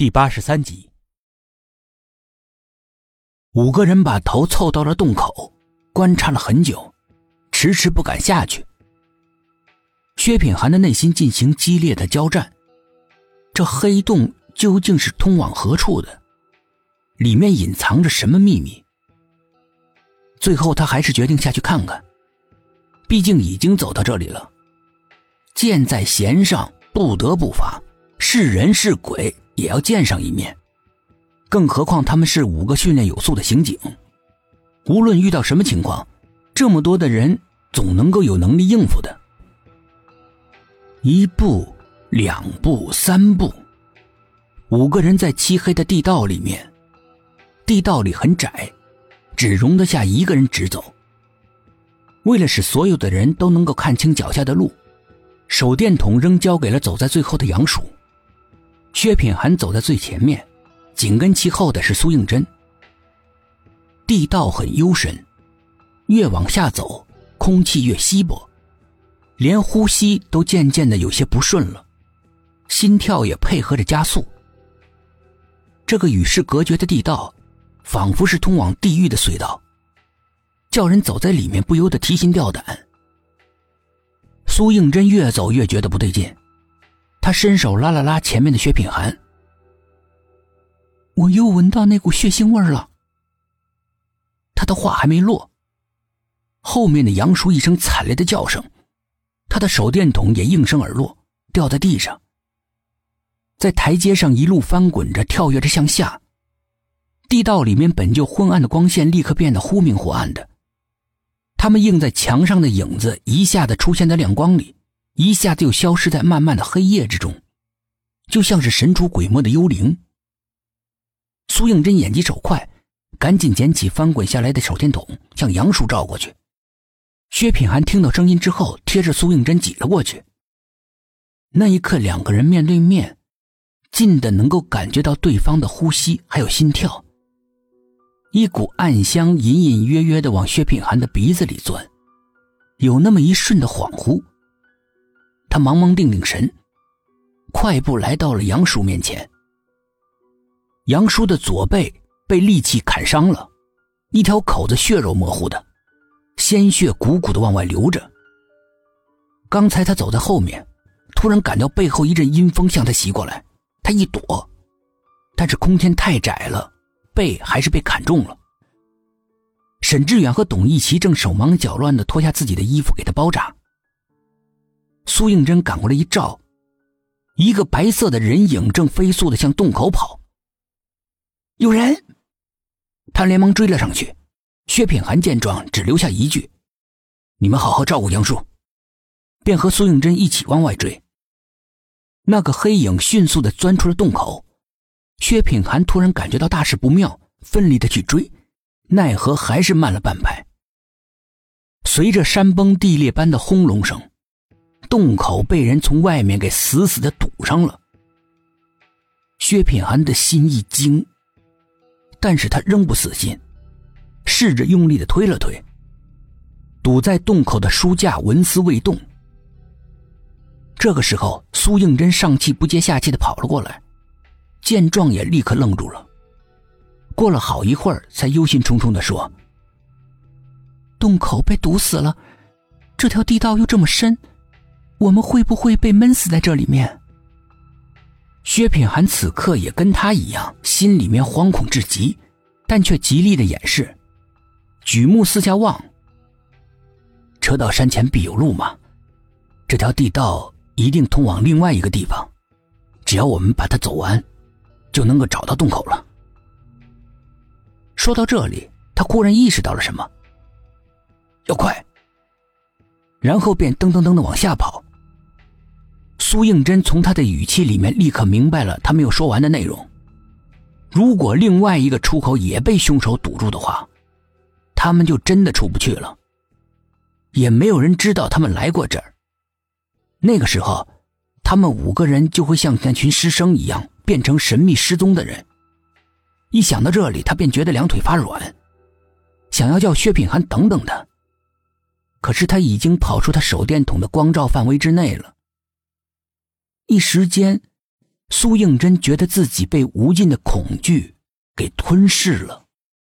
第八十三集，五个人把头凑到了洞口，观察了很久，迟迟不敢下去。薛品涵的内心进行激烈的交战，这黑洞究竟是通往何处的？里面隐藏着什么秘密？最后，他还是决定下去看看，毕竟已经走到这里了，箭在弦上，不得不发，是人是鬼。也要见上一面，更何况他们是五个训练有素的刑警，无论遇到什么情况，这么多的人总能够有能力应付的。一步，两步，三步，五个人在漆黑的地道里面，地道里很窄，只容得下一个人直走。为了使所有的人都能够看清脚下的路，手电筒仍交给了走在最后的杨叔。薛品涵走在最前面，紧跟其后的是苏应真。地道很幽深，越往下走，空气越稀薄，连呼吸都渐渐的有些不顺了，心跳也配合着加速。这个与世隔绝的地道，仿佛是通往地狱的隧道，叫人走在里面不由得提心吊胆。苏应真越走越觉得不对劲。他伸手拉了拉前面的薛品涵，我又闻到那股血腥味了。他的话还没落，后面的杨叔一声惨烈的叫声，他的手电筒也应声而落，掉在地上。在台阶上一路翻滚着，跳跃着向下。地道里面本就昏暗的光线立刻变得忽明忽暗的，他们映在墙上的影子一下子出现在亮光里。一下子又消失在漫漫的黑夜之中，就像是神出鬼没的幽灵。苏应真眼疾手快，赶紧捡起翻滚下来的手电筒，向杨叔照过去。薛品涵听到声音之后，贴着苏应真挤了过去。那一刻，两个人面对面，近的能够感觉到对方的呼吸还有心跳。一股暗香隐隐约约的往薛品涵的鼻子里钻，有那么一瞬的恍惚。他忙忙定定神，快步来到了杨叔面前。杨叔的左背被利器砍伤了，一条口子血肉模糊的，鲜血鼓鼓的往外流着。刚才他走在后面，突然感到背后一阵阴风向他袭过来，他一躲，但是空间太窄了，背还是被砍中了。沈志远和董一奇正手忙脚乱的脱下自己的衣服给他包扎。苏应真赶过来一照，一个白色的人影正飞速的向洞口跑。有人，他连忙追了上去。薛品涵见状，只留下一句：“你们好好照顾杨树。”便和苏应真一起往外追。那个黑影迅速的钻出了洞口，薛品涵突然感觉到大事不妙，奋力的去追，奈何还是慢了半拍。随着山崩地裂般的轰隆声。洞口被人从外面给死死的堵上了。薛品涵的心一惊，但是他仍不死心，试着用力的推了推。堵在洞口的书架纹丝未动。这个时候，苏应真上气不接下气的跑了过来，见状也立刻愣住了。过了好一会儿，才忧心忡忡的说：“洞口被堵死了，这条地道又这么深。”我们会不会被闷死在这里面？薛品涵此刻也跟他一样，心里面惶恐至极，但却极力的掩饰，举目四下望。车到山前必有路嘛，这条地道一定通往另外一个地方，只要我们把它走完，就能够找到洞口了。说到这里，他忽然意识到了什么，要快，然后便噔噔噔的往下跑。苏应真从他的语气里面立刻明白了他没有说完的内容。如果另外一个出口也被凶手堵住的话，他们就真的出不去了。也没有人知道他们来过这儿。那个时候，他们五个人就会像那群师生一样，变成神秘失踪的人。一想到这里，他便觉得两腿发软，想要叫薛品涵等等他。可是他已经跑出他手电筒的光照范围之内了。一时间，苏应真觉得自己被无尽的恐惧给吞噬了。